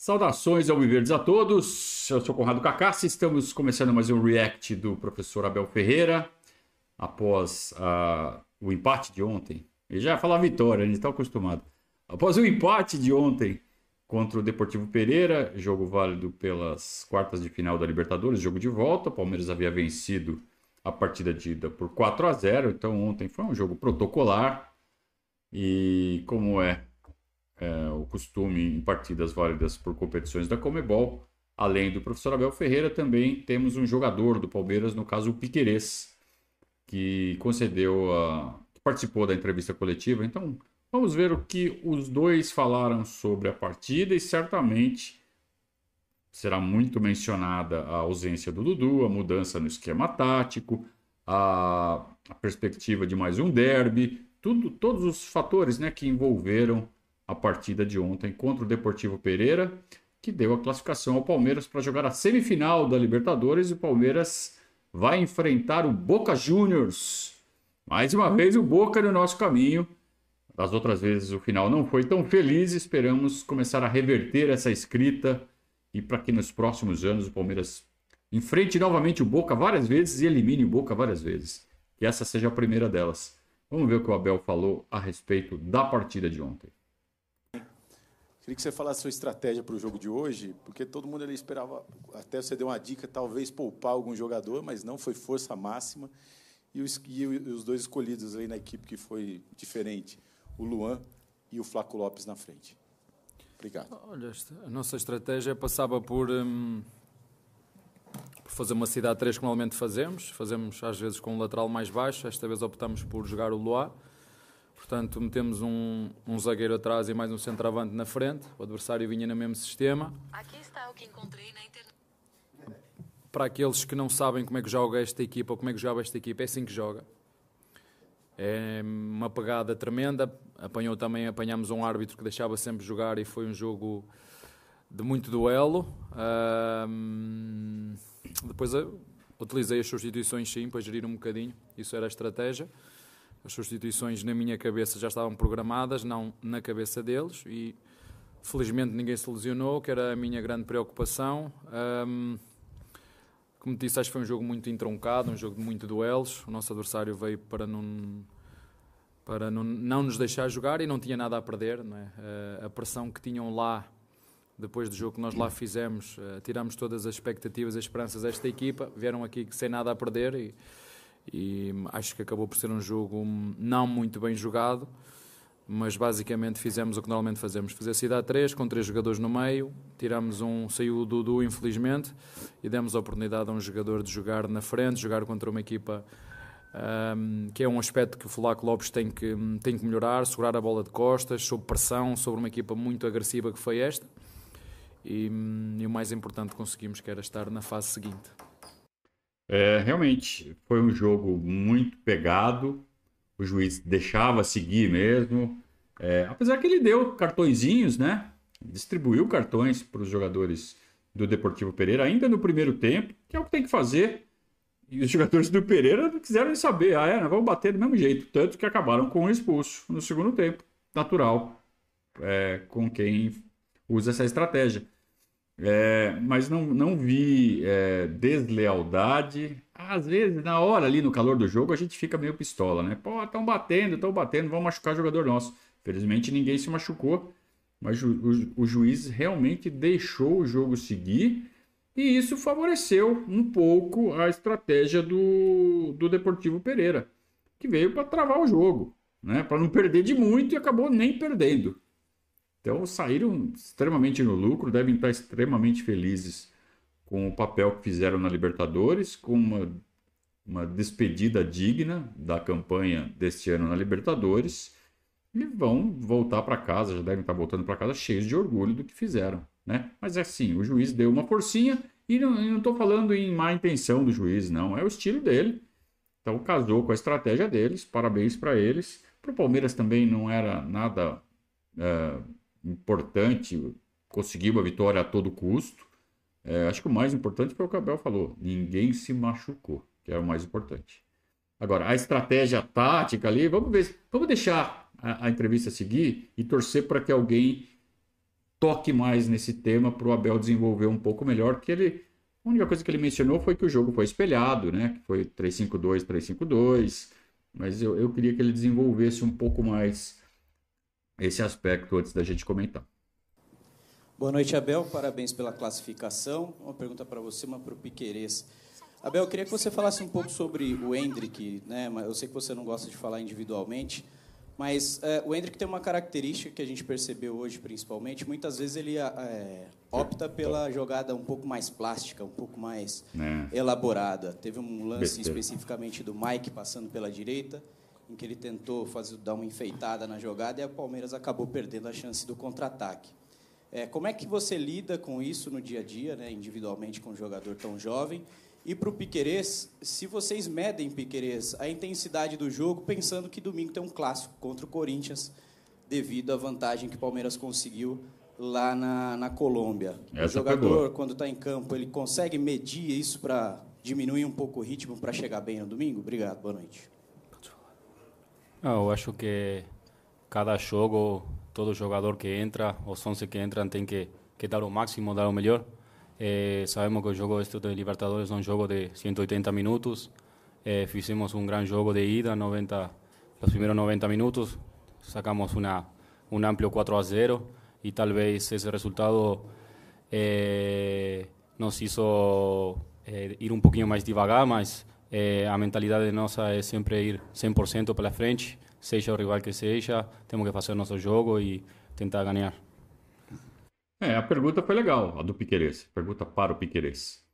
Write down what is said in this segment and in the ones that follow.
Saudações ao Viverdes a todos. Eu sou Conrado Cacassi. Estamos começando mais um react do professor Abel Ferreira após uh, o empate de ontem. Ele já ia falar vitória, a gente está acostumado. Após o empate de ontem contra o Deportivo Pereira, jogo válido pelas quartas de final da Libertadores, jogo de volta. O Palmeiras havia vencido a partida de ida por 4 a 0, então ontem foi um jogo protocolar. E como é é, o costume em partidas válidas por competições da Comebol. Além do professor Abel Ferreira, também temos um jogador do Palmeiras, no caso o Piquerez, que concedeu a. que participou da entrevista coletiva. Então, vamos ver o que os dois falaram sobre a partida e certamente será muito mencionada a ausência do Dudu, a mudança no esquema tático, a, a perspectiva de mais um derby, tudo, todos os fatores né, que envolveram a partida de ontem contra o Deportivo Pereira, que deu a classificação ao Palmeiras para jogar a semifinal da Libertadores. E o Palmeiras vai enfrentar o Boca Juniors. Mais uma vez o Boca no nosso caminho. Das outras vezes o final não foi tão feliz. Esperamos começar a reverter essa escrita e para que nos próximos anos o Palmeiras enfrente novamente o Boca várias vezes e elimine o Boca várias vezes. Que essa seja a primeira delas. Vamos ver o que o Abel falou a respeito da partida de ontem. Queria que você falasse a sua estratégia para o jogo de hoje, porque todo mundo ali esperava, até você deu uma dica, talvez poupar algum jogador, mas não foi força máxima. E os, e os dois escolhidos aí na equipe que foi diferente, o Luan e o Flaco Lopes na frente. Obrigado. Olha, a nossa estratégia passava por, hum, por fazer uma cidade 3 que normalmente fazemos. Fazemos às vezes com um lateral mais baixo, esta vez optamos por jogar o Luan Portanto, metemos um, um zagueiro atrás e mais um centroavante na frente. O adversário vinha no mesmo sistema. Aqui está o que encontrei na internet. Para aqueles que não sabem como é que joga esta equipa ou como é que joga esta equipa, é assim que joga. É uma pegada tremenda. Apanhou também, apanhamos um árbitro que deixava sempre jogar e foi um jogo de muito duelo. Um, depois utilizei as substituições sim para gerir um bocadinho. Isso era a estratégia. As substituições na minha cabeça já estavam programadas, não na cabeça deles, e felizmente ninguém se lesionou, que era a minha grande preocupação. Um, como disse, acho que foi um jogo muito entroncado, um jogo de muito duelos. O nosso adversário veio para não, para não, não nos deixar jogar e não tinha nada a perder. Não é? a pressão que tinham lá, depois do jogo que nós lá fizemos, uh, tiramos todas as expectativas e esperanças desta equipa, vieram aqui sem nada a perder e e acho que acabou por ser um jogo não muito bem jogado, mas basicamente fizemos o que normalmente fazemos, fazer cidade 3 com três jogadores no meio, tiramos um, saiu o Dudu infelizmente e demos a oportunidade a um jogador de jogar na frente, jogar contra uma equipa um, que é um aspecto que o Flaco Lopes tem que, tem que melhorar, segurar a bola de costas, sob pressão, sobre uma equipa muito agressiva que foi esta e, e o mais importante conseguimos que era estar na fase seguinte. É, realmente, foi um jogo muito pegado. O juiz deixava seguir mesmo. É, apesar que ele deu cartõezinhos, né? Distribuiu cartões para os jogadores do Deportivo Pereira ainda no primeiro tempo, que é o que tem que fazer. E os jogadores do Pereira não quiseram saber. Ah, é, nós vamos bater do mesmo jeito. Tanto que acabaram com um expulso no segundo tempo. Natural. É, com quem usa essa estratégia. É, mas não, não vi é, deslealdade. Às vezes, na hora ali, no calor do jogo, a gente fica meio pistola, né? Pô, estão batendo, estão batendo, vão machucar jogador nosso. Felizmente ninguém se machucou, mas o, o, o juiz realmente deixou o jogo seguir e isso favoreceu um pouco a estratégia do, do Deportivo Pereira, que veio para travar o jogo, né? Para não perder de muito e acabou nem perdendo. Então saíram extremamente no lucro, devem estar extremamente felizes com o papel que fizeram na Libertadores, com uma, uma despedida digna da campanha deste ano na Libertadores e vão voltar para casa, já devem estar voltando para casa cheios de orgulho do que fizeram. Né? Mas é assim, o juiz deu uma forcinha e não estou falando em má intenção do juiz, não, é o estilo dele. Então casou com a estratégia deles, parabéns para eles. Para o Palmeiras também não era nada é, importante conseguir uma vitória a todo custo. É, acho que o mais importante foi o que o Abel falou: ninguém se machucou, que é o mais importante. Agora, a estratégia tática ali, vamos ver, vamos deixar a, a entrevista seguir e torcer para que alguém toque mais nesse tema para o Abel desenvolver um pouco melhor, que ele a única coisa que ele mencionou foi que o jogo foi espelhado, né? Que foi 3-5-2, 3-5-2. Mas eu, eu queria que ele desenvolvesse um pouco mais esse aspecto antes da gente comentar. Boa noite, Abel. Parabéns pela classificação. Uma pergunta para você, uma para o Piquerez. Abel, eu queria que você falasse um pouco sobre o Hendrick, né? Eu sei que você não gosta de falar individualmente, mas é, o Hendrick tem uma característica que a gente percebeu hoje, principalmente. Muitas vezes ele é, opta pela jogada um pouco mais plástica, um pouco mais é. elaborada. Teve um lance especificamente do Mike passando pela direita, em que ele tentou fazer, dar uma enfeitada na jogada e o Palmeiras acabou perdendo a chance do contra-ataque. É, como é que você lida com isso no dia a dia, né, individualmente com um jogador tão jovem? E para o Piquerez, se vocês medem, Piquerez, a intensidade do jogo, pensando que domingo tem um clássico contra o Corinthians, devido à vantagem que o Palmeiras conseguiu lá na, na Colômbia. Essa o jogador, quando está em campo, ele consegue medir isso para diminuir um pouco o ritmo para chegar bem no domingo? Obrigado, boa noite. Eu acho que cada jogo, todo jogador que entra, os 11 que entram, tem que, que dar o máximo, dar o melhor. Eh, sabemos que el juego este de Libertadores es un juego de 180 minutos. Eh, hicimos un gran juego de ida, 90, los primeros 90 minutos. Sacamos una, un amplio 4 a 0 y tal vez ese resultado eh, nos hizo ir un poquito más devagar, mas eh, a mentalidade nossa é sempre ir 100% pela frente, seja o rival que seja, temos que fazer nosso jogo e tentar ganhar. É, a pergunta foi legal, a do Piqueires. Pergunta para o Piqueires.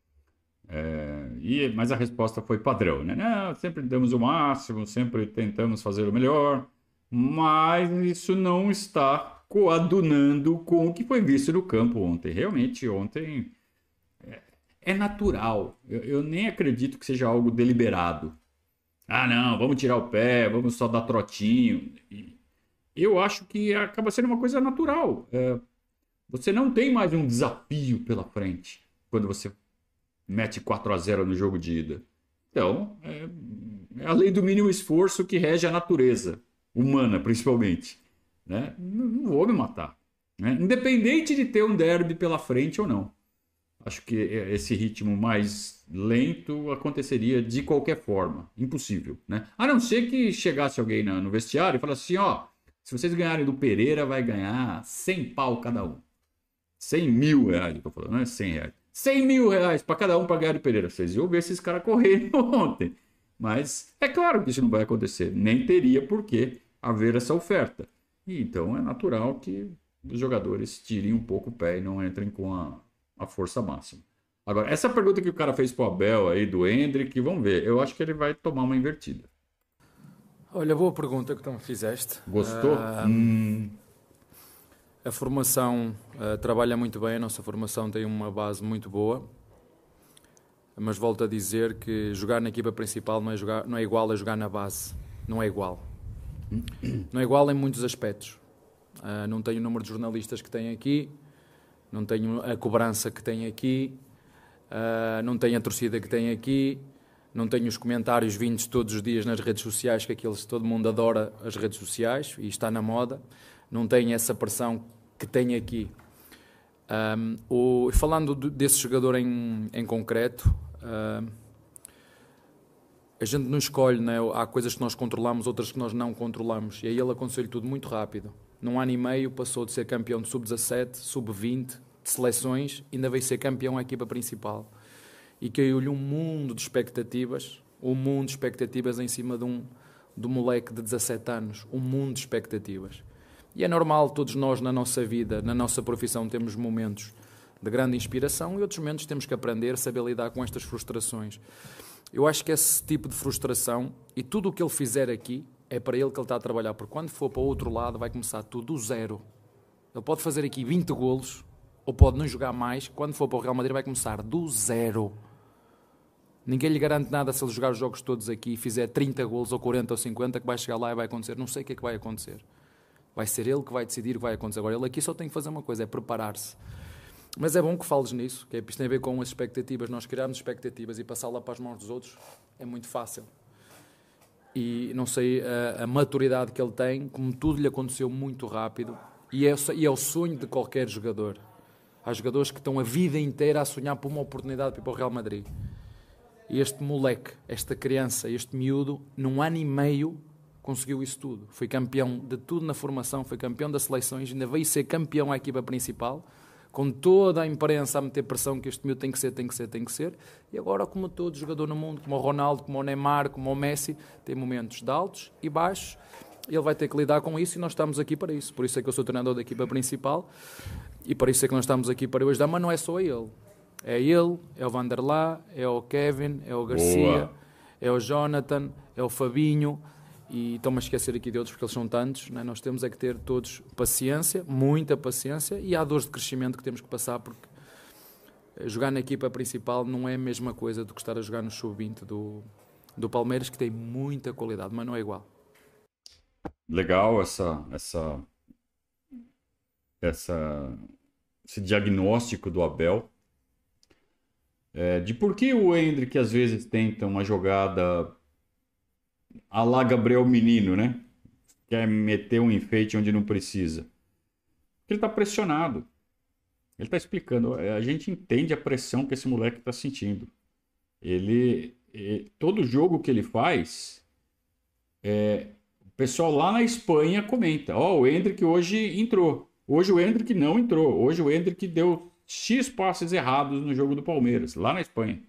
É, e, mas a resposta foi padrão, né? Não, sempre damos o máximo, sempre tentamos fazer o melhor, mas isso não está coadunando com o que foi visto no campo ontem. Realmente, ontem é, natural. Eu, eu, nem acredito que seja algo deliberado. Ah, não, vamos tirar o pé, vamos só dar trotinho. Eu acho que acaba sendo uma coisa natural. É, você não tem mais um desafio pela frente quando você mete 4 a 0 no jogo de ida. Então, é, é a lei do mínimo esforço que rege a natureza humana, principalmente. Né? Não, não vou me matar. Né? Independente de ter um derby pela frente ou não. Acho que esse ritmo mais lento aconteceria de qualquer forma. Impossível. Né? A não ser que chegasse alguém no vestiário e falasse assim: ó, se vocês ganharem do Pereira, vai ganhar 100 pau cada um. 100 mil reais, eu tô falando, não é 100 reais. 100 mil reais para cada um para ganhar de Pereira. Vocês iam ver esses caras correndo ontem. Mas é claro que isso não vai acontecer. Nem teria por que haver essa oferta. E então é natural que os jogadores tirem um pouco o pé e não entrem com a, a força máxima. Agora, essa pergunta que o cara fez pro Abel aí, do Hendrick, vamos ver. Eu acho que ele vai tomar uma invertida. Olha, boa pergunta que tu me fizeste. Gostou? Uh... Hum... A formação uh, trabalha muito bem, a nossa formação tem uma base muito boa, mas volto a dizer que jogar na equipa principal não é, jogar, não é igual a jogar na base. Não é igual. Não é igual em muitos aspectos. Uh, não tenho o número de jornalistas que tem aqui, não tenho a cobrança que tem aqui, uh, não tenho a torcida que tem aqui, não tenho os comentários vindos todos os dias nas redes sociais, que aqueles todo mundo adora as redes sociais e está na moda. Não tenho essa pressão que tem aqui. Um, o, falando desse jogador em, em concreto, um, a gente não escolhe, né? há coisas que nós controlamos, outras que nós não controlamos. E aí ele aconteceu-lhe tudo muito rápido. Num ano e meio passou de ser campeão de sub-17, sub-20, de seleções, ainda veio ser campeão à equipa principal. E caiu-lhe um mundo de expectativas, um mundo de expectativas em cima de um, de um moleque de 17 anos. Um mundo de expectativas. E é normal, todos nós na nossa vida, na nossa profissão, temos momentos de grande inspiração e outros momentos temos que aprender saber lidar com estas frustrações. Eu acho que esse tipo de frustração e tudo o que ele fizer aqui é para ele que ele está a trabalhar, porque quando for para o outro lado vai começar tudo do zero. Ele pode fazer aqui 20 golos ou pode não jogar mais, quando for para o Real Madrid vai começar do zero. Ninguém lhe garante nada se ele jogar os jogos todos aqui e fizer 30 golos ou 40 ou 50 que vai chegar lá e vai acontecer. Não sei o que é que vai acontecer. Vai ser ele que vai decidir o que vai acontecer. Agora, ele aqui só tem que fazer uma coisa, é preparar-se. Mas é bom que fales nisso, que é, isto tem a ver com as expectativas. Nós criarmos expectativas e passá-la para as mãos dos outros é muito fácil. E não sei a, a, maturidade que ele tem, como tudo lhe aconteceu muito rápido, E é, e é o sonho de qualquer jogador. Há jogadores que estão a vida inteira a sonhar por uma oportunidade para ir para o Real Madrid. E este moleque, esta criança, este miúdo, num ano e meio, conseguiu isso tudo. Foi campeão de tudo na formação, foi campeão das seleções, ainda veio ser campeão à equipa principal, com toda a imprensa a meter pressão que este miúdo tem que ser, tem que ser, tem que ser. E agora, como todo jogador no mundo, como o Ronaldo, como o Neymar, como o Messi, tem momentos de altos e baixos. Ele vai ter que lidar com isso e nós estamos aqui para isso. Por isso é que eu sou treinador da equipa principal e por isso é que nós estamos aqui para hoje dar, mas não é só ele. É ele, é o Vanderlá, é o Kevin, é o Garcia, Boa. é o Jonathan, é o Fabinho. E estão-me a esquecer aqui de outros porque eles são tantos. Né? Nós temos é que ter todos paciência, muita paciência, e há dores de crescimento que temos que passar porque jogar na equipa principal não é a mesma coisa do que estar a jogar no sub-20 do, do Palmeiras, que tem muita qualidade, mas não é igual. Legal essa, essa, essa, esse diagnóstico do Abel é, de por que o Hendrick às vezes tenta uma jogada a lá Gabriel Menino, né? Quer meter um enfeite onde não precisa. Ele está pressionado. Ele está explicando. A gente entende a pressão que esse moleque está sentindo. Ele, ele, todo jogo que ele faz, é, o pessoal lá na Espanha comenta: Ó, oh, o Hendrick hoje entrou. Hoje o Hendrick não entrou. Hoje o Hendrick deu X passes errados no jogo do Palmeiras, lá na Espanha.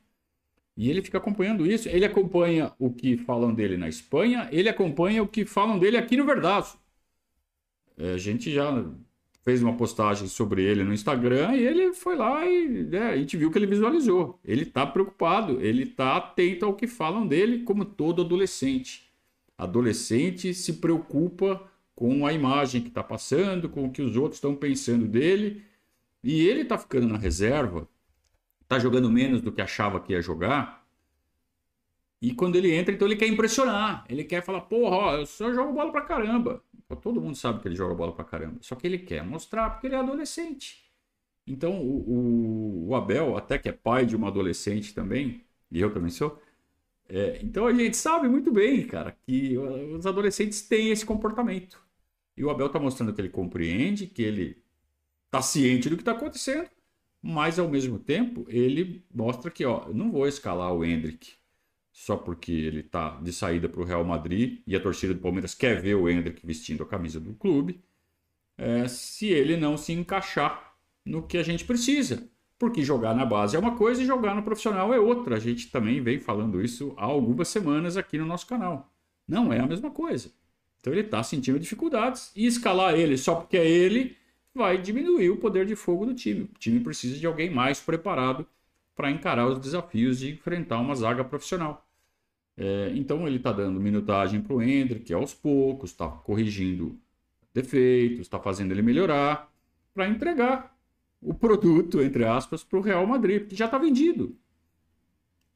E ele fica acompanhando isso. Ele acompanha o que falam dele na Espanha, ele acompanha o que falam dele aqui no Verdaço. É, a gente já fez uma postagem sobre ele no Instagram e ele foi lá e né, a gente viu que ele visualizou. Ele está preocupado, ele está atento ao que falam dele, como todo adolescente. Adolescente se preocupa com a imagem que está passando, com o que os outros estão pensando dele e ele está ficando na reserva, está jogando menos do que achava que ia jogar. E quando ele entra, então ele quer impressionar. Ele quer falar, porra, ó, eu só jogo bola pra caramba. Todo mundo sabe que ele joga bola pra caramba. Só que ele quer mostrar porque ele é adolescente. Então o, o, o Abel, até que é pai de uma adolescente também, e eu também sou. É, então a gente sabe muito bem, cara, que os adolescentes têm esse comportamento. E o Abel está mostrando que ele compreende, que ele está ciente do que está acontecendo, mas ao mesmo tempo ele mostra que ó, eu não vou escalar o Hendrick só porque ele está de saída para o Real Madrid e a torcida do Palmeiras quer ver o Hendrick vestindo a camisa do clube, é, se ele não se encaixar no que a gente precisa. Porque jogar na base é uma coisa e jogar no profissional é outra. A gente também vem falando isso há algumas semanas aqui no nosso canal. Não é a mesma coisa. Então ele está sentindo dificuldades e escalar ele só porque é ele vai diminuir o poder de fogo do time. O time precisa de alguém mais preparado para encarar os desafios de enfrentar uma zaga profissional. É, então ele está dando minutagem para o Hendrick aos poucos, está corrigindo defeitos, está fazendo ele melhorar para entregar o produto, entre aspas, para o Real Madrid, porque já está vendido.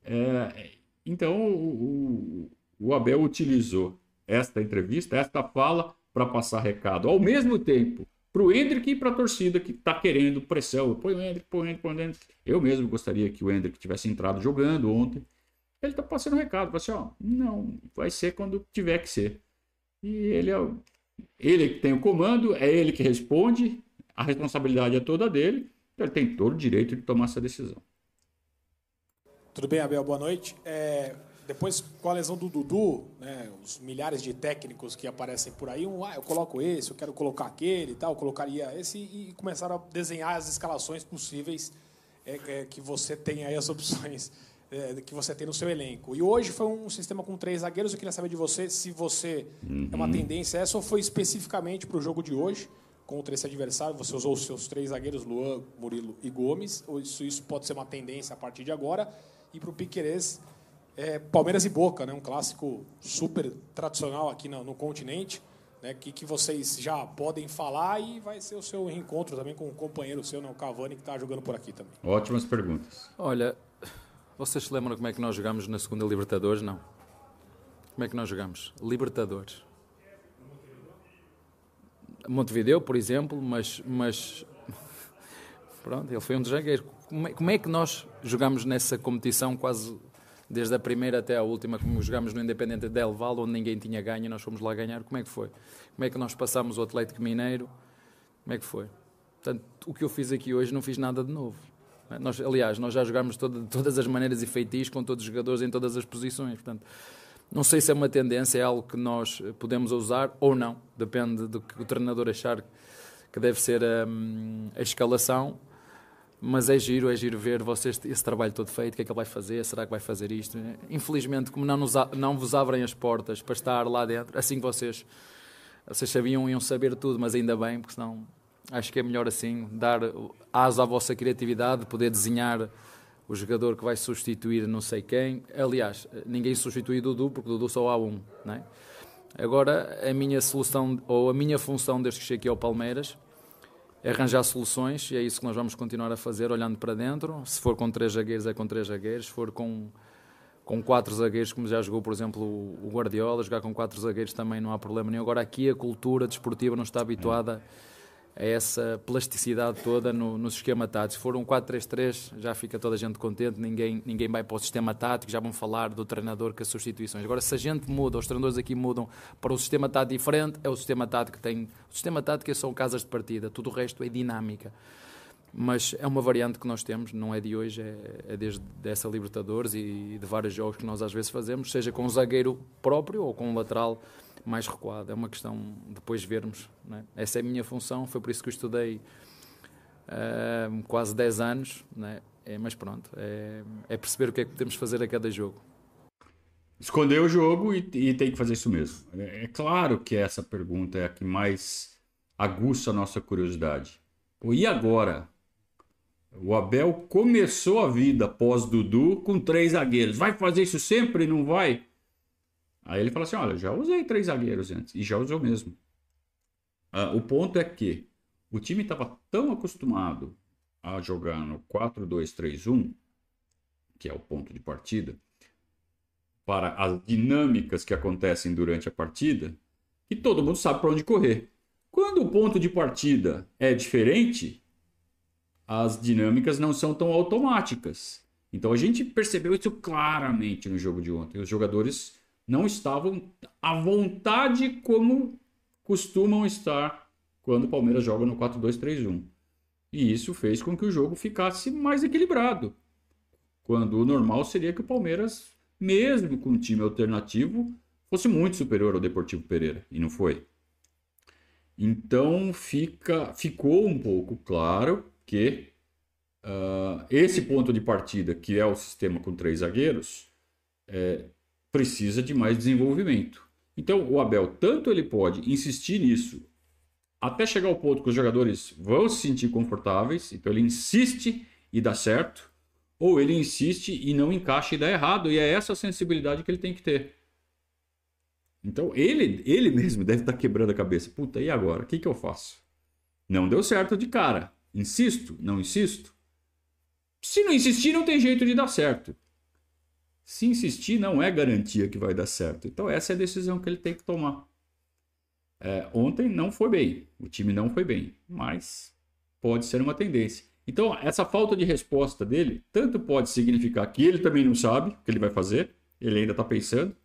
É, então o, o Abel utilizou esta entrevista, esta fala, para passar recado. Ao mesmo tempo para o Hendrick e para a torcida que está querendo pressão. Põe o Hendrick, põe o Hendrick, põe o Hendrick. Eu mesmo gostaria que o Hendrick tivesse entrado jogando ontem. Ele está passando um recado, assim, ó, não, vai ser quando tiver que ser. E ele é ele que tem o comando, é ele que responde, a responsabilidade é toda dele, então ele tem todo o direito de tomar essa decisão. Tudo bem, Abel? Boa noite. É, depois, com a lesão do Dudu, né, os milhares de técnicos que aparecem por aí, um, ah, eu coloco esse, eu quero colocar aquele e tal, eu colocaria esse, e começaram a desenhar as escalações possíveis é, é, que você tem aí, as opções é, que você tem no seu elenco. E hoje foi um sistema com três zagueiros, eu queria saber de você se você uhum. é uma tendência essa ou foi especificamente para o jogo de hoje, contra esse adversário, você usou os seus três zagueiros, Luan, Murilo e Gomes, ou isso, isso pode ser uma tendência a partir de agora, e para o Piquerez é, Palmeiras e Boca, né? um clássico super tradicional aqui no, no continente, né? que, que vocês já podem falar e vai ser o seu reencontro também com um companheiro seu, né? o Cavani, que está jogando por aqui também. Ótimas perguntas. Olha, vocês se lembram como é que nós jogamos na segunda Libertadores? Não. Como é que nós jogamos? Libertadores. Montevideo, por exemplo, mas, mas pronto, ele foi um dos zagueiros. Como é, como é que nós jogamos nessa competição quase desde a primeira até a última, como jogámos no Independente Del Valle, onde ninguém tinha ganho, nós fomos lá ganhar. Como é que foi? Como é que nós passamos o Atlético Mineiro Como é que foi? Portanto, o que eu fiz aqui hoje não fiz nada de novo. Nós, aliás, nós já jogámos de todas as maneiras e feitiços com todos os jogadores em todas as posições. Portanto, não sei se é uma tendência, é algo que nós podemos usar ou não. Depende do que o treinador achar que deve ser a, hum, a escalação. Mas é giro, é giro ver vocês esse trabalho todo feito, o que é que ele vai fazer, será que vai fazer isto? Infelizmente, como não, nos, não vos abrem as portas para estar lá dentro, assim que vocês, vocês sabiam, iam saber tudo, mas ainda bem, porque senão acho que é melhor assim, dar asa à vossa criatividade, poder desenhar o jogador que vai substituir não sei quem. Aliás, ninguém substitui Dudu, porque Dudu só há um. Não é? Agora, a minha solução, ou a minha função desde que cheguei ao Palmeiras, arranjar soluções, e é isso que nós vamos continuar a fazer, olhando para dentro. Se for com três zagueiros, é com três zagueiros. Se for com, com quatro zagueiros, como já jogou, por exemplo, o Guardiola, jogar com quatro zagueiros também não há problema nenhum. Agora, aqui a cultura desportiva não está habituada a essa plasticidade toda no, no esquema tático. Se for um 4-3-3, já fica toda a gente contente, ninguém, ninguém vai para o sistema tático, já vão falar do treinador com as substituições. Agora, se a gente muda, os treinadores aqui mudam para um sistema tático diferente, é o sistema tático que tem. O sistema tático são casas de partida, tudo o resto é dinâmica. Mas é uma variante que nós temos, não é de hoje, é, é desde essa Libertadores e de vários jogos que nós às vezes fazemos, seja com um zagueiro próprio ou com um lateral mais recuado. É uma questão de depois vermos. É? Essa é a minha função, foi por isso que eu estudei uh, quase 10 anos. É? É, mas pronto, é, é, perceber o que é que podemos fazer a cada jogo. Esconder o jogo e, e tem que fazer isso mesmo. É, é, claro que essa pergunta é a que mais aguça a nossa curiosidade. E agora? O Abel começou a vida pós-Dudu com três zagueiros. Vai fazer isso sempre? Não vai? Aí ele fala assim: olha, já usei três zagueiros antes, e já usou mesmo. Uh, o ponto é que o time estava tão acostumado a jogar no 4-2-3-1, que é o ponto de partida, para as dinâmicas que acontecem durante a partida, que todo mundo sabe para onde correr. Quando o ponto de partida é diferente, as dinâmicas não são tão automáticas. Então a gente percebeu isso claramente no jogo de ontem. Os jogadores não estavam à vontade como costumam estar quando o Palmeiras joga no 4-2-3-1. E isso fez com que o jogo ficasse mais equilibrado. Quando o normal seria que o Palmeiras, mesmo com um time alternativo, fosse muito superior ao Deportivo Pereira. E não foi. Então fica, ficou um pouco claro que uh, esse ponto de partida, que é o sistema com três zagueiros, é, precisa de mais desenvolvimento. Então, o Abel, tanto ele pode insistir nisso até chegar ao ponto que os jogadores vão se sentir confortáveis, então ele insiste e dá certo, ou ele insiste e não encaixa e dá errado, e é essa sensibilidade que ele tem que ter. Então, ele, ele mesmo deve estar quebrando a cabeça. Puta, e agora? O que, que eu faço? Não deu certo de cara. Insisto? Não insisto? Se não insistir, não tem jeito de dar certo. Se insistir, não é garantia que vai dar certo. Então, essa é a decisão que ele tem que tomar. É, ontem não foi bem, o time não foi bem, mas pode ser uma tendência. Então, essa falta de resposta dele, tanto pode significar que ele também não sabe o que ele vai fazer, ele ainda está pensando,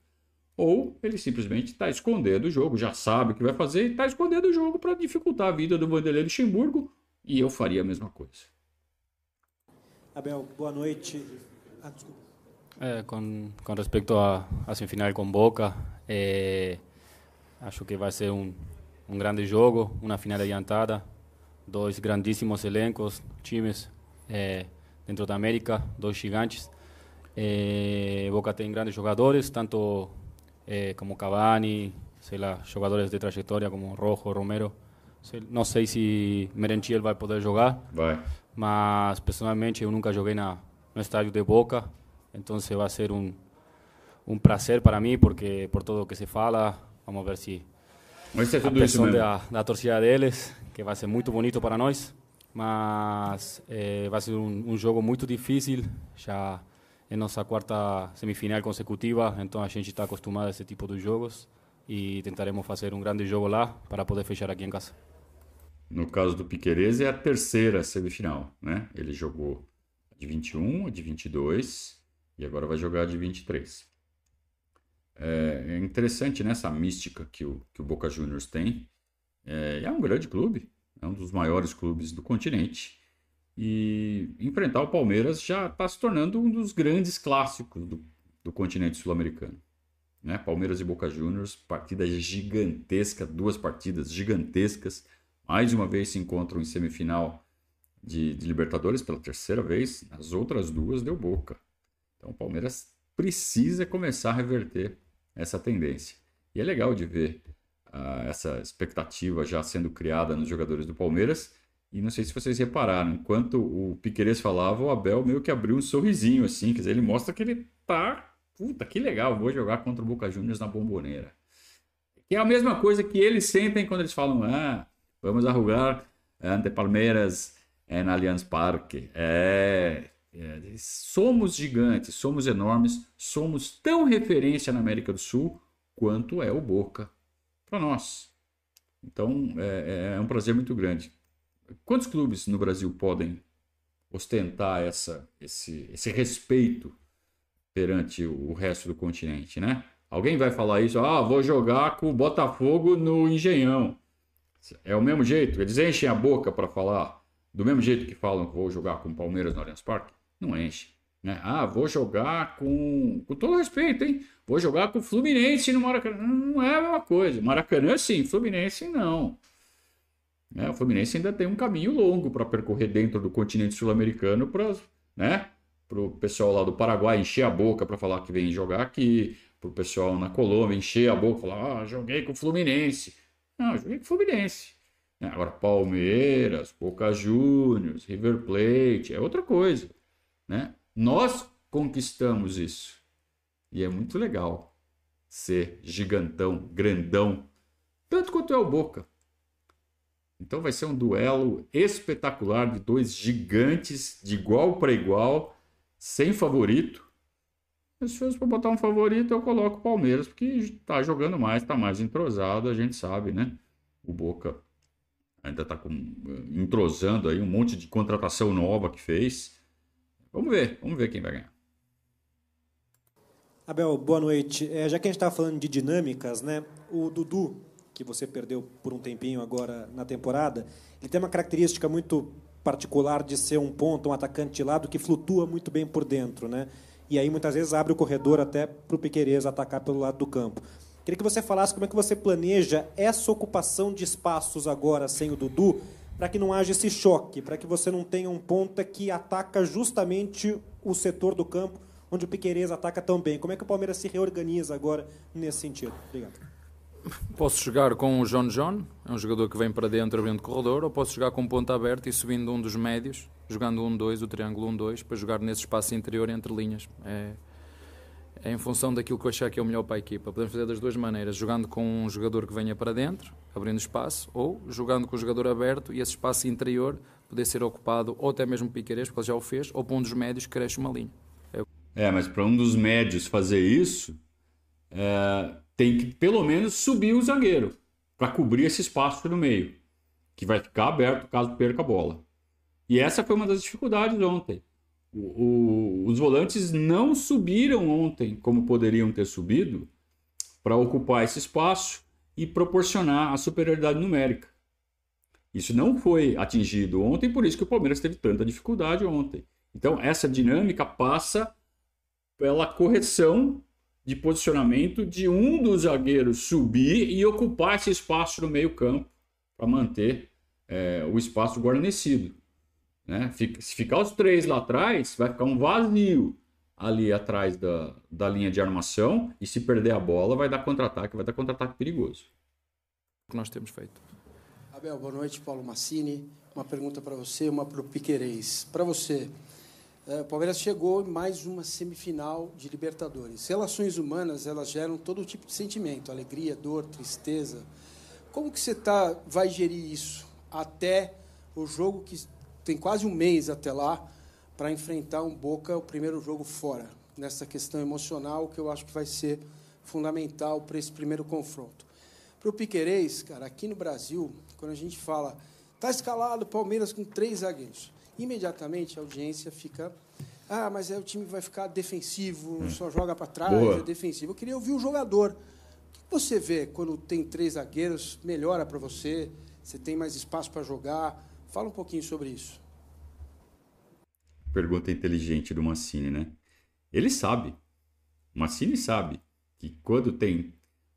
ou ele simplesmente está escondendo o jogo, já sabe o que vai fazer e está escondendo o jogo para dificultar a vida do Vanderlei Luxemburgo, e eu faria a mesma coisa. Abel, boa noite. Ah, desculpa. Eh, con, con, respecto a, semifinal con Boca, eh, acho que vai ser um, um grande jogo, uma final adiantada, dois grandíssimos elencos, times eh, dentro da América, dois gigantes. Boca tem grandes jogadores, tanto como Cavani, sei lá, jogadores de trajetória como Rojo, Romero. Não sei se Merentiel vai poder jogar, vai. mas pessoalmente eu nunca joguei na, no estádio de Boca, Entonces va a ser un, un placer para mí porque por todo lo que se fala, vamos a ver si a pressão da, da torcida deles, que vai ser muito bonito para nós, mas eh, vai ser um, um, jogo muito difícil, já é nossa quarta semifinal consecutiva, então a gente está acostumado a esse tipo de jogos e tentaremos fazer um grande jogo lá para poder fechar aqui em casa. No caso do Piquerez é a terceira semifinal, né? Ele jogou de 21, a de 22 e agora vai jogar de 23. É, é interessante nessa né, mística que o, que o Boca Juniors tem. É, é um grande clube. é um dos maiores clubes do continente. E enfrentar o Palmeiras já está se tornando um dos grandes clássicos do, do continente sul-americano. Né? Palmeiras e Boca Juniors, partida gigantesca, duas partidas gigantescas. Mais uma vez se encontram em semifinal de, de Libertadores pela terceira vez. As outras duas deu Boca. Então o Palmeiras precisa começar a reverter essa tendência. E é legal de ver uh, essa expectativa já sendo criada nos jogadores do Palmeiras. E não sei se vocês repararam, enquanto o Piqueires falava, o Abel meio que abriu um sorrisinho assim, quer dizer, ele mostra que ele tá, puta, que legal, vou jogar contra o Boca Juniors na Bomboneira. Que é a mesma coisa que eles sentem quando eles falam, ah, vamos arrugar ante Palmeiras na Allianz Parque. É, é, somos gigantes, somos enormes, somos tão referência na América do Sul quanto é o Boca para nós. Então é, é, um prazer muito grande. Quantos clubes no Brasil podem ostentar essa, esse, esse respeito perante o resto do continente, né? Alguém vai falar isso, ah, vou jogar com o Botafogo no Engenhão. É o mesmo jeito, eles enchem a boca para falar do mesmo jeito que falam que vou jogar com o Palmeiras no Allianz Parque. Não enche. Né? Ah, vou jogar com. Com todo respeito, hein? Vou jogar com o Fluminense no Maracanã. Não é a mesma coisa. Maracanã sim, Fluminense não. Né? O Fluminense ainda tem um caminho longo para percorrer dentro do continente sul-americano para né? o pessoal lá do Paraguai encher a boca para falar que vem jogar aqui, para o pessoal na Colômbia encher a boca falar: ah, joguei com o Fluminense. Não, joguei com o Fluminense. Né? Agora, Palmeiras, Boca Juniors, River Plate, é outra coisa. Né? Nós conquistamos isso. E é muito legal ser gigantão, grandão, tanto quanto é o Boca. Então vai ser um duelo espetacular de dois gigantes de igual para igual, sem favorito. Mas se fosse para botar um favorito, eu coloco o Palmeiras, porque está jogando mais, está mais entrosado, a gente sabe, né? O Boca ainda está entrosando aí um monte de contratação nova que fez. Vamos ver, vamos ver quem vai ganhar. Abel, boa noite. É, já que a gente está falando de dinâmicas, né? O Dudu, que você perdeu por um tempinho agora na temporada, ele tem uma característica muito particular de ser um ponto, um atacante de lado que flutua muito bem por dentro, né? E aí muitas vezes abre o corredor até para o Piqueires atacar pelo lado do campo. Queria que você falasse como é que você planeja essa ocupação de espaços agora sem o Dudu, para que não haja esse choque, para que você não tenha um ponta que ataca justamente o setor do campo onde o Piqueires ataca tão bem. Como é que o Palmeiras se reorganiza agora nesse sentido? Obrigado. Posso jogar com o John John, é um jogador que vem para dentro abrindo corredor, ou posso jogar com ponta aberta e subindo um dos médios, jogando um 2, o triângulo 1 2, para jogar nesse espaço interior entre linhas. É em função daquilo que eu achar que é o melhor para a equipa. Podemos fazer das duas maneiras, jogando com um jogador que venha para dentro, abrindo espaço, ou jogando com o jogador aberto e esse espaço interior poder ser ocupado ou até mesmo Piqueires, porque ele já o fez, ou para um dos médios que cresce uma linha. É, mas para um dos médios fazer isso, é, tem que pelo menos subir o zagueiro para cobrir esse espaço no meio, que vai ficar aberto caso perca a bola. E essa foi uma das dificuldades ontem. O, os volantes não subiram ontem como poderiam ter subido para ocupar esse espaço e proporcionar a superioridade numérica. Isso não foi atingido ontem, por isso que o Palmeiras teve tanta dificuldade ontem. Então, essa dinâmica passa pela correção de posicionamento de um dos zagueiros subir e ocupar esse espaço no meio-campo para manter é, o espaço guarnecido. Né? Se ficar os três lá atrás, vai ficar um vazio ali atrás da, da linha de armação e se perder a bola vai dar contra-ataque, vai dar contra-ataque perigoso. O que nós temos feito. Abel, boa noite, Paulo Massini. Uma pergunta para você, uma para o Piquerez. Para você, é, o Palmeiras chegou em mais uma semifinal de Libertadores. Relações humanas, elas geram todo tipo de sentimento, alegria, dor, tristeza. Como que você tá, vai gerir isso até o jogo que tem quase um mês até lá para enfrentar um Boca, o primeiro jogo fora, nessa questão emocional que eu acho que vai ser fundamental para esse primeiro confronto. Para o Piquerez, cara, aqui no Brasil, quando a gente fala, está escalado o Palmeiras com três zagueiros, imediatamente a audiência fica, ah, mas aí o time vai ficar defensivo, hum. só joga para trás, Boa. é defensivo. Eu queria ouvir o jogador. O que você vê quando tem três zagueiros? Melhora para você? Você tem mais espaço para jogar? Fala um pouquinho sobre isso. Pergunta inteligente do Mancini, né? Ele sabe. O Mancini sabe que quando tem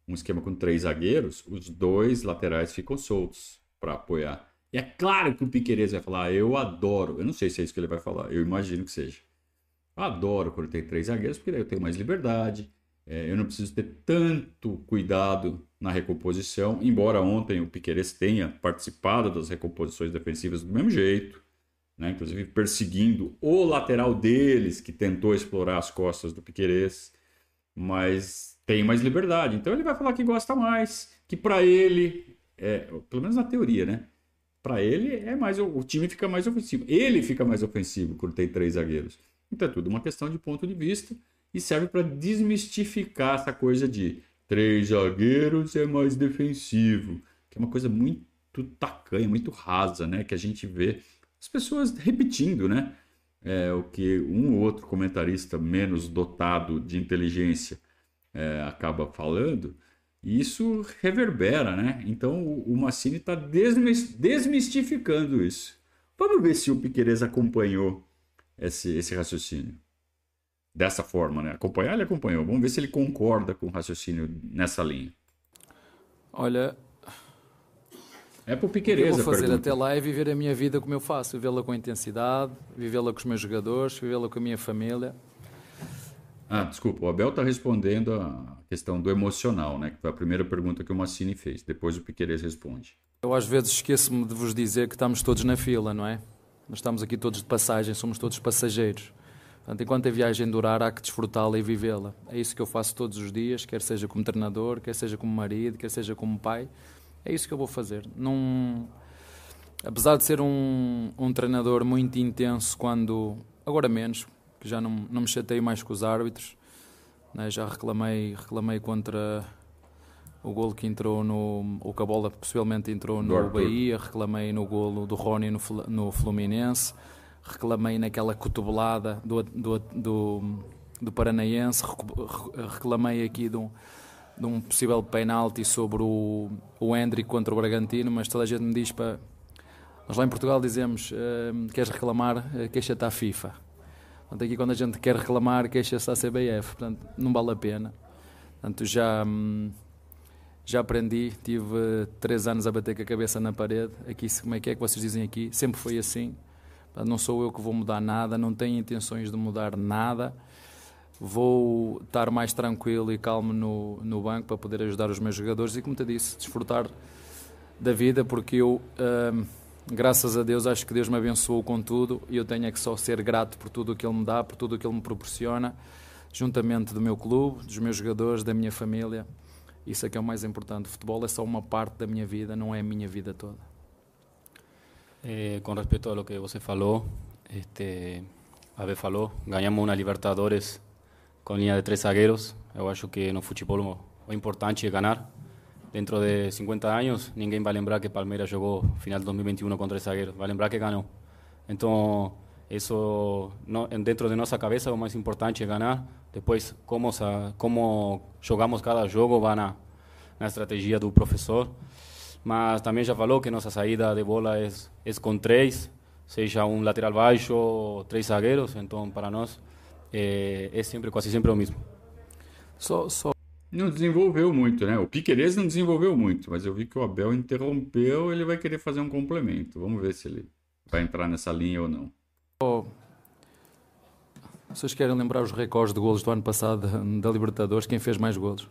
um esquema com três zagueiros, os dois laterais ficam soltos para apoiar. E é claro que o Piqueires vai falar, eu adoro. Eu não sei se é isso que ele vai falar, eu imagino que seja. Adoro quando tem três zagueiros, porque daí eu tenho mais liberdade, é, eu não preciso ter tanto cuidado na recomposição, embora ontem o Piqueires tenha participado das recomposições defensivas do mesmo jeito, né? inclusive perseguindo o lateral deles, que tentou explorar as costas do Piqueires, mas tem mais liberdade. Então ele vai falar que gosta mais, que para ele, é, pelo menos na teoria, né? Para ele é mais o time fica mais ofensivo. Ele fica mais ofensivo quando tem três zagueiros. Então é tudo uma questão de ponto de vista e serve para desmistificar essa coisa de três zagueiros é mais defensivo, que é uma coisa muito tacanha, muito rasa, né? Que a gente vê as pessoas repetindo, né? É, o que um ou outro comentarista menos dotado de inteligência é, acaba falando, e isso reverbera, né? Então o, Massini está desmistificando isso. Vamos ver se o Piqueires acompanhou esse, esse raciocínio dessa forma, né? Acompanhar, ele acompanhou. Vamos ver se ele concorda com o raciocínio nessa linha. Olha. É pro Piqueires. Eu vou fazer pergunta. até lá é viver a minha vida como eu faço, vivê-la com intensidade, vivê-la com os meus jogadores, vivê-la com a minha família. Ah, desculpa, o Abel está respondendo a questão do emocional, né? Que foi a primeira pergunta que o Massini fez. Depois o Piqueires responde. Eu às vezes esqueço-me de vos dizer que estamos todos na fila, não é? Nós estamos aqui todos de passagem, somos todos passageiros. Portanto, enquanto a viagem durar, há que desfrutá-la e vivê-la. É isso que eu faço todos os dias, quer seja como treinador, quer seja como marido, quer seja como pai. É isso que eu vou fazer. Não... Apesar de ser um, um treinador muito intenso, quando. agora menos, que já não, não me chateio mais com os árbitros, né? já reclamei, reclamei contra o golo que entrou no. o que a bola possivelmente entrou no Bahia, reclamei no golo do Rony no, no Fluminense reclamei naquela cotovelada do, do, do, do Paranaense, reclamei aqui de um, de um possível penalti sobre o, o Hendrick contra o Bragantino, mas toda a gente me diz para. Nós lá em Portugal dizemos: uh, queres reclamar, uh, queixa-te à FIFA. Portanto, aqui quando a gente quer reclamar, queixa-se à CBF. Portanto, não vale a pena. Portanto, já, hum, já aprendi, tive três anos a bater com a cabeça na parede. Aqui, como é que é que vocês dizem aqui? Sempre foi assim. Não sou eu que vou mudar nada, não tenho intenções de mudar nada. Vou estar mais tranquilo e calmo no, no banco para poder ajudar os meus jogadores e, como te disse, desfrutar da vida, porque eu, hum, graças a Deus, acho que Deus me abençoou com tudo e eu tenho é que só ser grato por tudo o que Ele me dá, por tudo o que Ele me proporciona, juntamente do meu clube, dos meus jogadores, da minha família. Isso é que é o mais importante. O futebol é só uma parte da minha vida, não é a minha vida toda. Eh, con respecto a lo que você falou, este, Abe falou, ganhamos uma Libertadores com linha de três zagueiros. Eu acho que no futebol o importante é ganhar. Dentro de 50 anos, ninguém vai lembrar que Palmeiras jogou final de 2021 com três zagueiros. Vai lembrar que ganhou. Então, isso no, dentro de nossa cabeça o mais importante é ganhar. Depois, como, como jogamos cada jogo, vai na, na estratégia do professor mas também já falou que nossa saída de bola é, é com três, seja um lateral baixo ou três zagueiros, então para nós é, é sempre, quase sempre o mesmo. Só, só... Não desenvolveu muito, né? O Piqueires não desenvolveu muito, mas eu vi que o Abel interrompeu, ele vai querer fazer um complemento. Vamos ver se ele vai entrar nessa linha ou não. Oh. Vocês querem lembrar os recordes de golos do ano passado da Libertadores? Quem fez mais golos?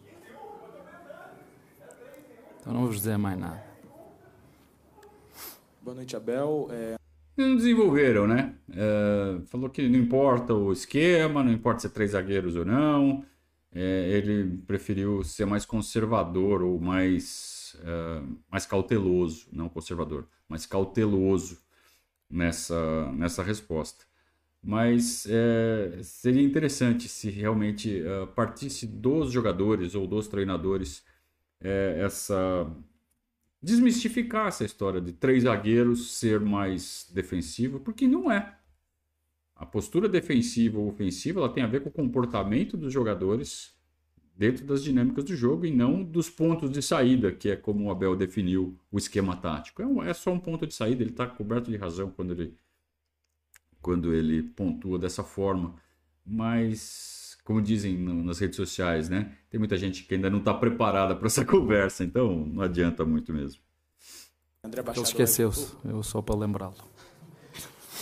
Então não vou dizer mais nada. Boa noite, Abel. É... Não desenvolveram, né? É, falou que não importa o esquema, não importa se é três zagueiros ou não. É, ele preferiu ser mais conservador ou mais, é, mais cauteloso, não conservador, mais cauteloso nessa, nessa resposta. Mas é, seria interessante se realmente uh, partisse dos jogadores ou dos treinadores é, essa desmistificar essa história de três zagueiros ser mais defensivo, porque não é. A postura defensiva ou ofensiva ela tem a ver com o comportamento dos jogadores dentro das dinâmicas do jogo e não dos pontos de saída, que é como o Abel definiu o esquema tático. É, um, é só um ponto de saída, ele está coberto de razão quando ele, quando ele pontua dessa forma. Mas, como dizem no, nas redes sociais, né? Tem muita gente que ainda não está preparada para essa conversa, então não adianta muito mesmo. André Ele esqueceu-se, eu só para lembrá-lo.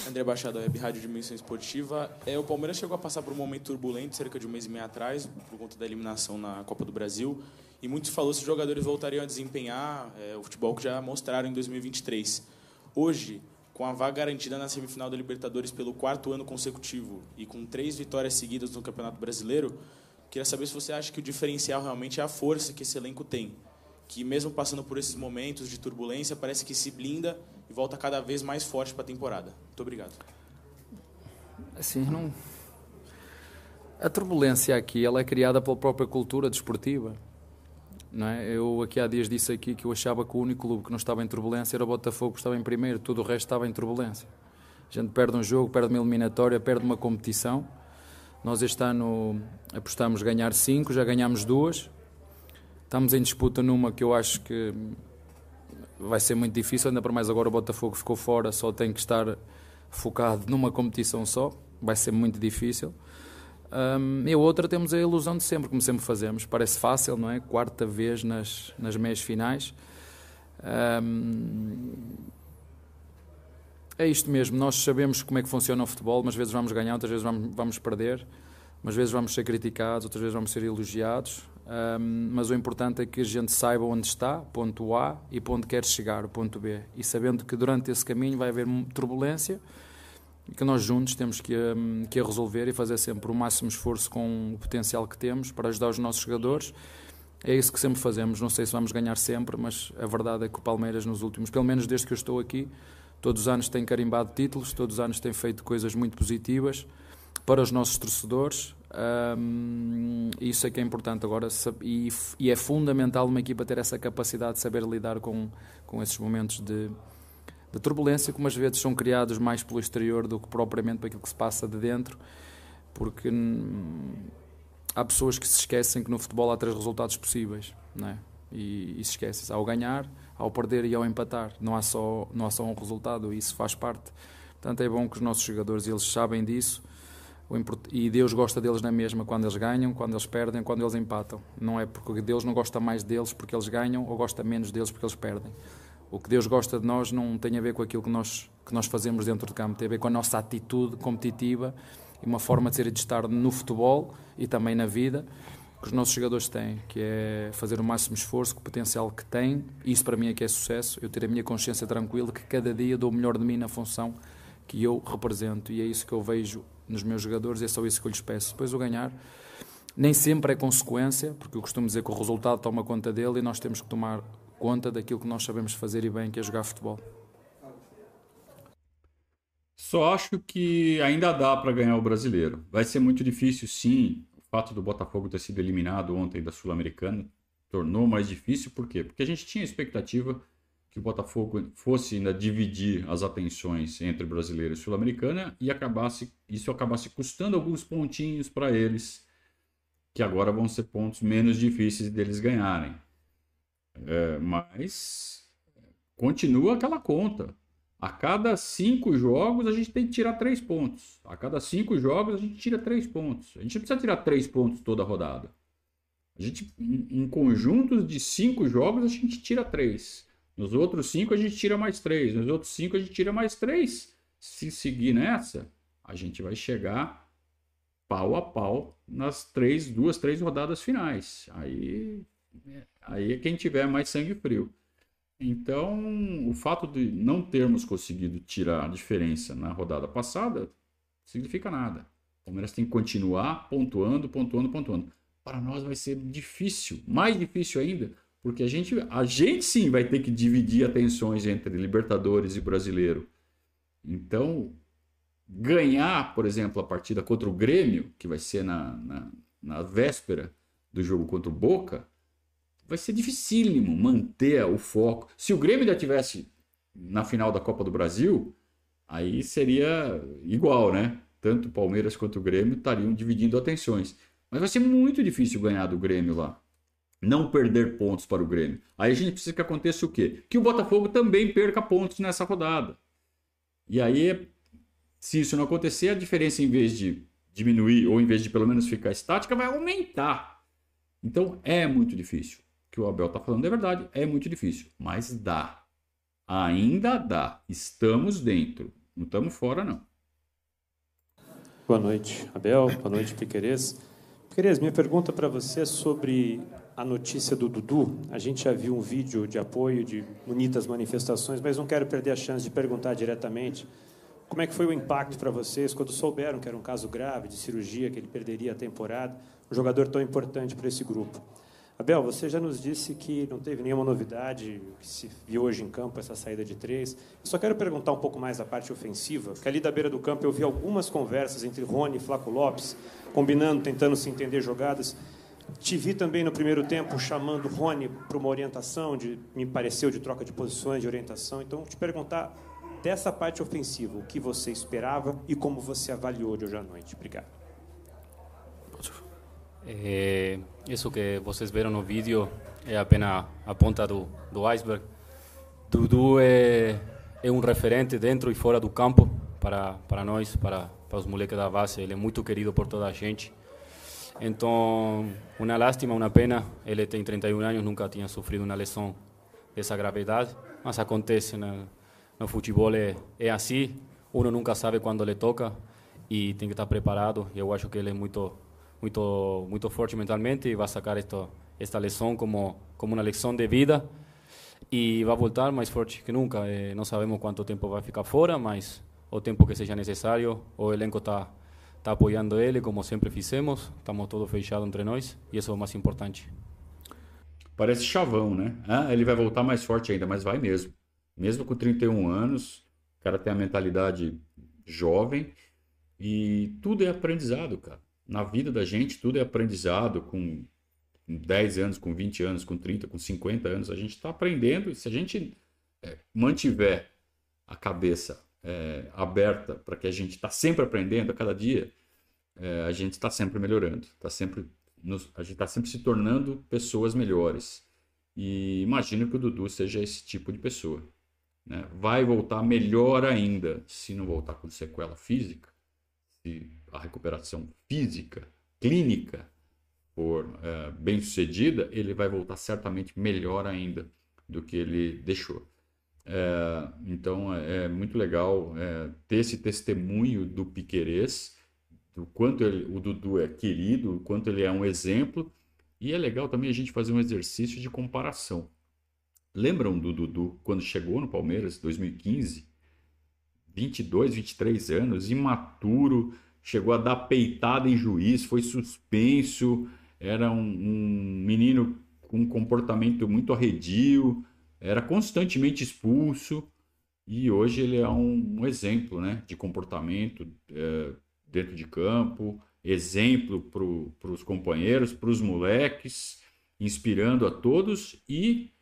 André Baixada, Web Rádio Dimensão Esportiva. É, o Palmeiras chegou a passar por um momento turbulento cerca de um mês e meio atrás, por conta da eliminação na Copa do Brasil. E muito falou se os jogadores voltariam a desempenhar é, o futebol que já mostraram em 2023. Hoje, com a vaga garantida na semifinal da Libertadores pelo quarto ano consecutivo e com três vitórias seguidas no Campeonato Brasileiro, queria saber se você acha que o diferencial realmente é a força que esse elenco tem. Que mesmo passando por esses momentos de turbulência, parece que se blinda e volta cada vez mais forte para a temporada. Muito obrigado. Assim, não... A turbulência aqui ela é criada pela própria cultura desportiva. Não é? Eu aqui há dias disse aqui que eu achava que o único clube que não estava em turbulência era o Botafogo, que estava em primeiro, tudo o resto estava em turbulência. A gente perde um jogo, perde uma eliminatória, perde uma competição. Nós este ano apostamos ganhar cinco, já ganhamos duas. Estamos em disputa numa que eu acho que vai ser muito difícil, ainda para mais agora o Botafogo ficou fora, só tem que estar focado numa competição só, vai ser muito difícil. Um, e a outra temos a ilusão de sempre, como sempre fazemos. Parece fácil, não é? Quarta vez nas, nas meias finais. Um, é isto mesmo, nós sabemos como é que funciona o futebol, umas vezes vamos ganhar, outras vezes vamos, vamos perder, umas vezes vamos ser criticados, outras vezes vamos ser elogiados. Um, mas o importante é que a gente saiba onde está, ponto A, e ponto quer chegar, ponto B. E sabendo que durante esse caminho vai haver turbulência que nós juntos temos que, um, que a resolver e fazer sempre o máximo esforço com o potencial que temos para ajudar os nossos jogadores. É isso que sempre fazemos. Não sei se vamos ganhar sempre, mas a verdade é que o Palmeiras, nos últimos, pelo menos desde que eu estou aqui, todos os anos tem carimbado títulos, todos os anos tem feito coisas muito positivas para os nossos torcedores um, isso é que é importante agora e, e, é fundamental uma equipa ter essa capacidade de saber lidar com, com esses momentos de, de turbulência que umas vezes são criados mais pelo exterior do que propriamente para aquilo que se passa de dentro, porque hum, há pessoas que se esquecem que no futebol há três resultados possíveis, não é? E, e se esquecem ao ganhar, ao perder e ao empatar. Não há só não há só um resultado, e isso faz parte. Portanto, é bom que os nossos jogadores eles sabem disso e Deus gosta deles na mesma quando eles ganham, quando eles perdem, quando eles empatam. Não é porque Deus não gosta mais deles porque eles ganham ou gosta menos deles porque eles perdem. O que Deus gosta de nós não tem a ver com aquilo que nós, que nós fazemos dentro de campo, tem a ver com a nossa atitude competitiva e uma forma de ser e de estar no futebol e também na vida que os nossos jogadores têm, que é fazer o máximo esforço com o potencial que têm. Isso para mim é que é sucesso. Eu ter a minha consciência tranquila que cada dia dou o melhor de mim na função que eu represento e é isso que eu vejo nos meus jogadores, é só isso que eu lhes peço. Depois o ganhar nem sempre é consequência, porque eu costumo dizer que o resultado toma conta dele e nós temos que tomar conta daquilo que nós sabemos fazer e bem, que é jogar futebol. Só acho que ainda dá para ganhar o brasileiro. Vai ser muito difícil, sim. O fato do Botafogo ter sido eliminado ontem da Sul-Americana tornou mais difícil, por quê? Porque a gente tinha expectativa que o Botafogo fosse ainda dividir as atenções entre brasileiro e sul-americana e acabasse isso acabasse custando alguns pontinhos para eles, que agora vão ser pontos menos difíceis deles ganharem. É, mas continua aquela conta. A cada cinco jogos a gente tem que tirar três pontos. A cada cinco jogos a gente tira três pontos. A gente não precisa tirar três pontos toda rodada. A gente, em conjuntos de cinco jogos, a gente tira três. Nos outros cinco a gente tira mais três. Nos outros cinco a gente tira mais três. Se seguir nessa, a gente vai chegar pau a pau nas três, duas, três rodadas finais. Aí, aí é quem tiver mais sangue frio. Então, o fato de não termos conseguido tirar a diferença na rodada passada significa nada. O Palmeiras tem que continuar pontuando, pontuando, pontuando. Para nós vai ser difícil, mais difícil ainda, porque a gente, a gente sim vai ter que dividir atenções entre Libertadores e Brasileiro. Então, ganhar, por exemplo, a partida contra o Grêmio, que vai ser na, na, na véspera do jogo contra o Boca, vai ser dificílimo manter o foco. Se o Grêmio ainda tivesse na final da Copa do Brasil, aí seria igual, né? Tanto Palmeiras quanto o Grêmio estariam dividindo atenções. Mas vai ser muito difícil ganhar do Grêmio lá. Não perder pontos para o Grêmio. Aí a gente precisa que aconteça o quê? Que o Botafogo também perca pontos nessa rodada. E aí, se isso não acontecer, a diferença em vez de diminuir ou em vez de pelo menos ficar estática, vai aumentar. Então é muito difícil. Que o Abel está falando é verdade, é muito difícil, mas dá. Ainda dá. Estamos dentro. Não estamos fora, não. Boa noite, Abel. Boa noite, Piquerez. Piquerez, minha pergunta para você é sobre a notícia do Dudu. A gente já viu um vídeo de apoio, de bonitas manifestações, mas não quero perder a chance de perguntar diretamente como é que foi o impacto para vocês quando souberam que era um caso grave de cirurgia, que ele perderia a temporada, um jogador tão importante para esse grupo. Abel, você já nos disse que não teve nenhuma novidade, que se viu hoje em campo essa saída de três. Eu só quero perguntar um pouco mais da parte ofensiva, porque ali da beira do campo eu vi algumas conversas entre Rony e Flaco Lopes, combinando, tentando se entender jogadas. Te vi também no primeiro tempo chamando Rony para uma orientação, de, me pareceu, de troca de posições, de orientação. Então, te perguntar dessa parte ofensiva, o que você esperava e como você avaliou de hoje à noite. Obrigado. É, isso que vocês viram no vídeo é apenas a ponta do, do iceberg. Dudu é, é um referente dentro e fora do campo para, para nós, para, para os moleques da base. Ele é muito querido por toda a gente. Então, uma lástima, uma pena. Ele tem 31 anos, nunca tinha sofrido uma lesão dessa gravidade, mas acontece né? no futebol é, é assim. Uno nunca sabe quando lhe toca e tem que estar preparado. Eu acho que ele é muito muito muito forte mentalmente e vai sacar esto, esta lesão como como uma lição de vida e vai voltar mais forte que nunca. Eh, não sabemos quanto tempo vai ficar fora, mas o tempo que seja necessário, o elenco está tá apoiando ele, como sempre fizemos. Estamos todos fechados entre nós e isso é o mais importante. Parece chavão, né? Ah, ele vai voltar mais forte ainda, mas vai mesmo. Mesmo com 31 anos, o cara tem a mentalidade jovem e tudo é aprendizado, cara na vida da gente tudo é aprendizado com 10 anos, com 20 anos, com 30, com 50 anos. A gente está aprendendo e se a gente é, mantiver a cabeça é, aberta para que a gente está sempre aprendendo a cada dia, é, a gente está sempre melhorando, tá sempre nos, a gente está sempre se tornando pessoas melhores. E imagino que o Dudu seja esse tipo de pessoa. Né? Vai voltar melhor ainda se não voltar com sequela física, se a recuperação física, clínica, for é, bem sucedida, ele vai voltar certamente melhor ainda do que ele deixou. É, então é, é muito legal é, ter esse testemunho do Piquerez, do quanto ele, o Dudu é querido, o quanto ele é um exemplo, e é legal também a gente fazer um exercício de comparação. Lembram do Dudu quando chegou no Palmeiras, 2015? 22, 23 anos, imaturo, chegou a dar peitada em juiz, foi suspenso, era um, um menino com um comportamento muito arredio, era constantemente expulso e hoje ele é um, um exemplo né, de comportamento é, dentro de campo, exemplo para os companheiros, para os moleques, inspirando a todos e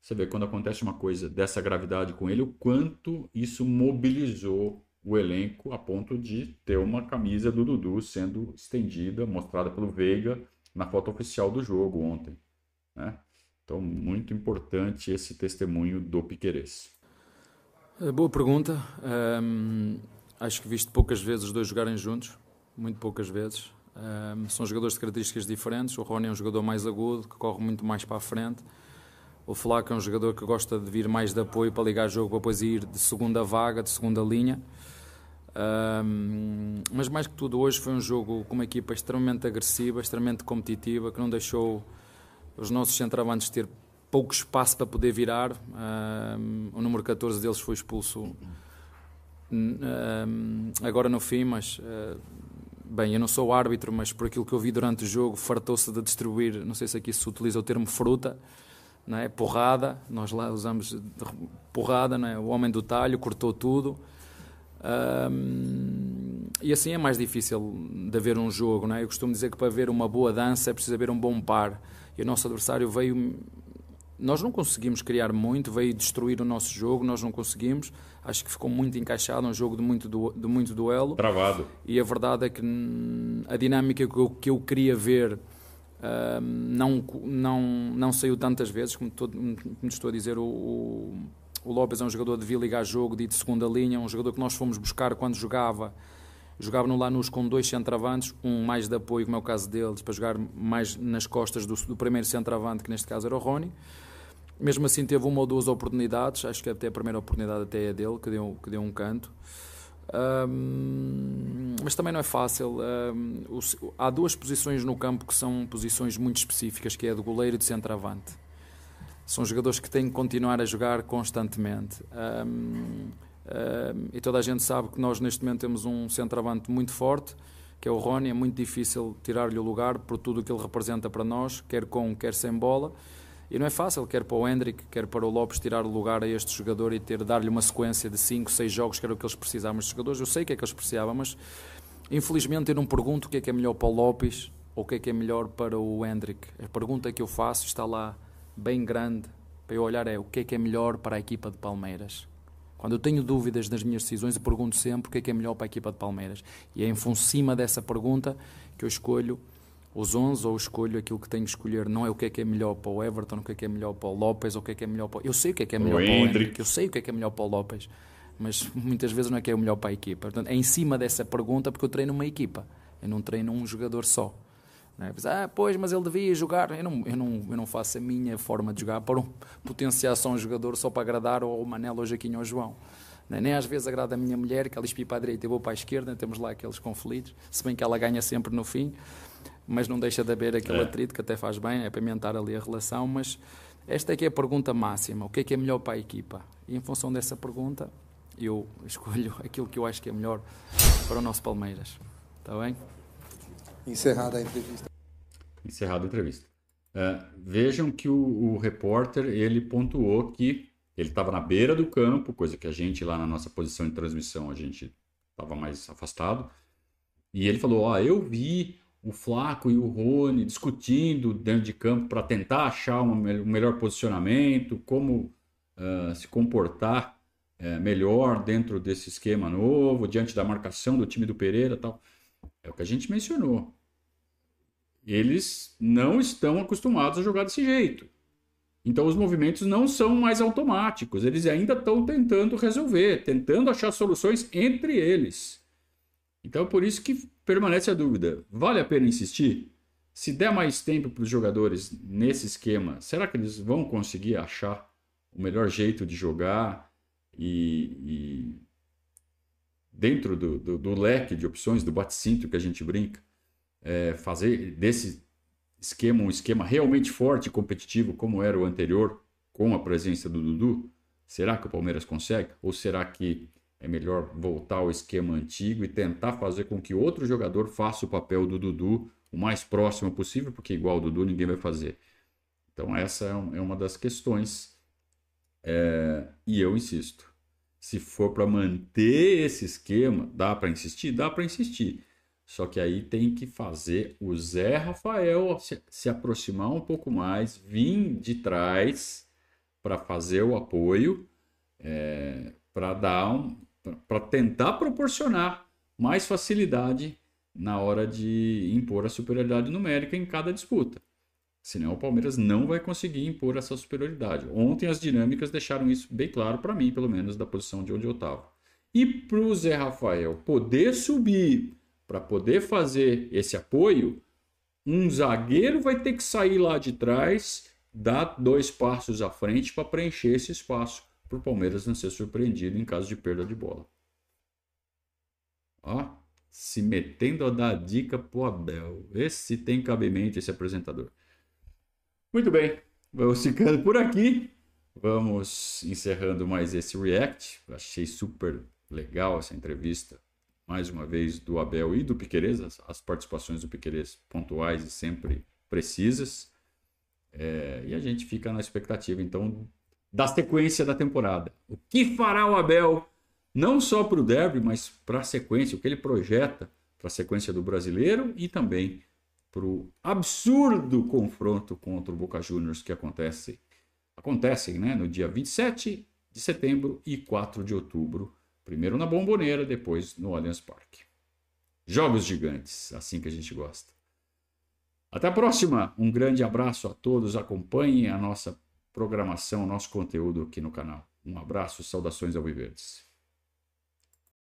você vê quando acontece uma coisa dessa gravidade com ele, o quanto isso mobilizou o elenco a ponto de ter uma camisa do Dudu sendo estendida, mostrada pelo Veiga na foto oficial do jogo ontem. Né? Então, muito importante esse testemunho do Piquerez. Eh, boa pergunta. Um, acho que visto poucas vezes os dois jogarem juntos, muito poucas vezes. Um, são jogadores de características diferentes. O Rony é um jogador mais agudo, que corre muito mais para a frente. O Flaco é um jogador que gosta de vir mais de apoio para ligar o jogo, para depois ir de segunda vaga, de segunda linha. Um, mas mais que tudo, hoje foi um jogo com uma equipa extremamente agressiva, extremamente competitiva, que não deixou os nossos centravantes ter pouco espaço para poder virar. Um, o número 14 deles foi expulso um, agora no fim, mas uh, bem, eu não sou árbitro, mas por aquilo que eu vi durante o jogo, fartou-se de distribuir, não sei se aqui se utiliza o termo fruta. Não é? Porrada, nós lá usamos porrada, não é? o homem do talho cortou tudo, um, e assim é mais difícil de haver um jogo. Não é? Eu costumo dizer que para ver uma boa dança é preciso haver um bom par. E o nosso adversário veio nós não conseguimos criar muito, veio destruir o nosso jogo, nós não conseguimos. Acho que ficou muito encaixado, um jogo de muito, du de muito duelo. Travado. E a verdade é que a dinâmica que eu, que eu queria ver não, não, não saiu tantas vezes, como, todo, como estou a dizer, o, o, o Lopes é um jogador de vir ligar jogo, de, de segunda linha, um jogador que nós fomos buscar quando jogava jogava no Lanús com dois centravantes, um mais de apoio, como é o caso deles, para jogar mais nas costas do, do primeiro centravante, que neste caso era o Rony. Mesmo assim teve uma ou duas oportunidades, acho que até a primeira oportunidade até é dele, que deu, que deu um canto. Um, mas também não é fácil. Um, o, há duas posições no campo que são posições muito específicas, que é a do goleiro e do centravante. São jogadores que têm que continuar a jogar constantemente. Um, e toda a gente sabe que nós neste momento temos um centroavante muito forte, que é o Rony. É muito difícil tirar-lhe o lugar por tudo o que ele representa para nós, quer com, quer sem bola. E não é fácil, quer para o Hendrick, quer para o Lopes, tirar o lugar a este jogador e ter dar-lhe uma sequência de 5, 6 jogos, que era o que eles precisavam. Os jogadores, eu sei que é que eles precisavam, mas infelizmente eu não pergunto o que é que é melhor para o Lopes ou o que é que é melhor para o Hendrick. A pergunta que eu faço está lá bem grande para eu olhar é o que é que é melhor para a equipa de Palmeiras quando eu tenho dúvidas nas minhas decisões, eu pergunto sempre o que é que é melhor para a equipa de Palmeiras. E é em cima dessa pergunta que eu escolho os 11 ou escolho aquilo que tenho que escolher. Não é o que é que é melhor para o Everton, o que é que é melhor para o Lopes, ou o que é que é melhor para. Eu sei o que é que é melhor o para o Hendrick, eu sei o que é que é melhor para o Lopes, mas muitas vezes não é que é o melhor para a equipa. Portanto, é em cima dessa pergunta porque eu treino uma equipa. Eu não treino um jogador só. Né? Ah, pois, mas ele devia jogar. Eu não, eu, não, eu não faço a minha forma de jogar para um, potenciar só um jogador só para agradar ao Manel, ou Jaquinho ou João. Né? Nem às vezes agrada a minha mulher, que ela espia para a direita e vou para a esquerda, temos lá aqueles conflitos, se bem que ela ganha sempre no fim, mas não deixa de haver aquele é. atrito que até faz bem, é pimentar ali a relação, mas esta é que é a pergunta máxima, o que é que é melhor para a equipa? E em função dessa pergunta, eu escolho aquilo que eu acho que é melhor para o nosso Palmeiras. Está bem? Encerrada a entrevista. Encerrada a entrevista. Uh, vejam que o, o, repórter ele pontuou que ele estava na beira do campo, coisa que a gente lá na nossa posição de transmissão a gente estava mais afastado. E ele falou: Ó, eu vi o Flaco e o Rony discutindo dentro de campo para tentar achar um, melhor posicionamento, como uh, se comportar uh, melhor dentro desse esquema novo, diante da marcação do time do Pereira tal. É o que a gente mencionou eles não estão acostumados a jogar desse jeito. Então os movimentos não são mais automáticos, eles ainda estão tentando resolver, tentando achar soluções entre eles. Então por isso que permanece a dúvida: vale a pena insistir? Se der mais tempo para os jogadores nesse esquema, será que eles vão conseguir achar o melhor jeito de jogar e, e dentro do, do, do leque de opções do bate-cinto que a gente brinca? é, fazer desse esquema um esquema realmente forte e competitivo como era o anterior, com a presença do Dudu? Será que o Palmeiras consegue? Ou será que é melhor voltar ao esquema antigo e tentar fazer com que outro jogador faça o papel do Dudu o mais próximo possível, porque igual o Dudu ninguém vai fazer. Então essa é, é uma das questões. É, e eu insisto, se for para manter esse esquema, dá para insistir? Dá para insistir. Só que aí tem que fazer o Zé Rafael se, se aproximar um pouco mais, vir de trás para fazer o apoio, é, para dar um, para tentar proporcionar mais facilidade na hora de impor a superioridade numérica em cada disputa. Senão o Palmeiras não vai conseguir impor essa superioridade. Ontem as dinâmicas deixaram isso bem claro para mim, pelo menos da posição de onde eu estava. E para o Zé Rafael poder subir para poder fazer esse apoio, um zagueiro vai ter que sair lá de trás, dar dois passos à frente para preencher esse espaço, para o Palmeiras não ser surpreendido em caso de perda de bola. Ó, se metendo a dar dica pro Abel. Esse tem cabimento, esse apresentador. Muito bem, vamos ficando por aqui. Vamos encerrando mais esse react. Achei super legal essa entrevista mais uma vez, do Abel e do Piquerez, as, participações do Piquerez pontuais e sempre precisas. É, e a gente fica na expectativa, então, da sequência da temporada. O que fará o Abel, não só para o derby, mas para a sequência, o que ele projeta para a sequência do brasileiro e também para o absurdo confronto contra o Boca Juniors que acontece acontecem né, no dia 27 de setembro e 4 de outubro. Primeiro na Bomboneira, depois no Allianz Parque. Jogos gigantes, assim que a gente gosta. Até a próxima. Um grande abraço a todos. Acompanhem a nossa programação, nosso conteúdo aqui no canal. Um abraço, saudações ao Viverdes.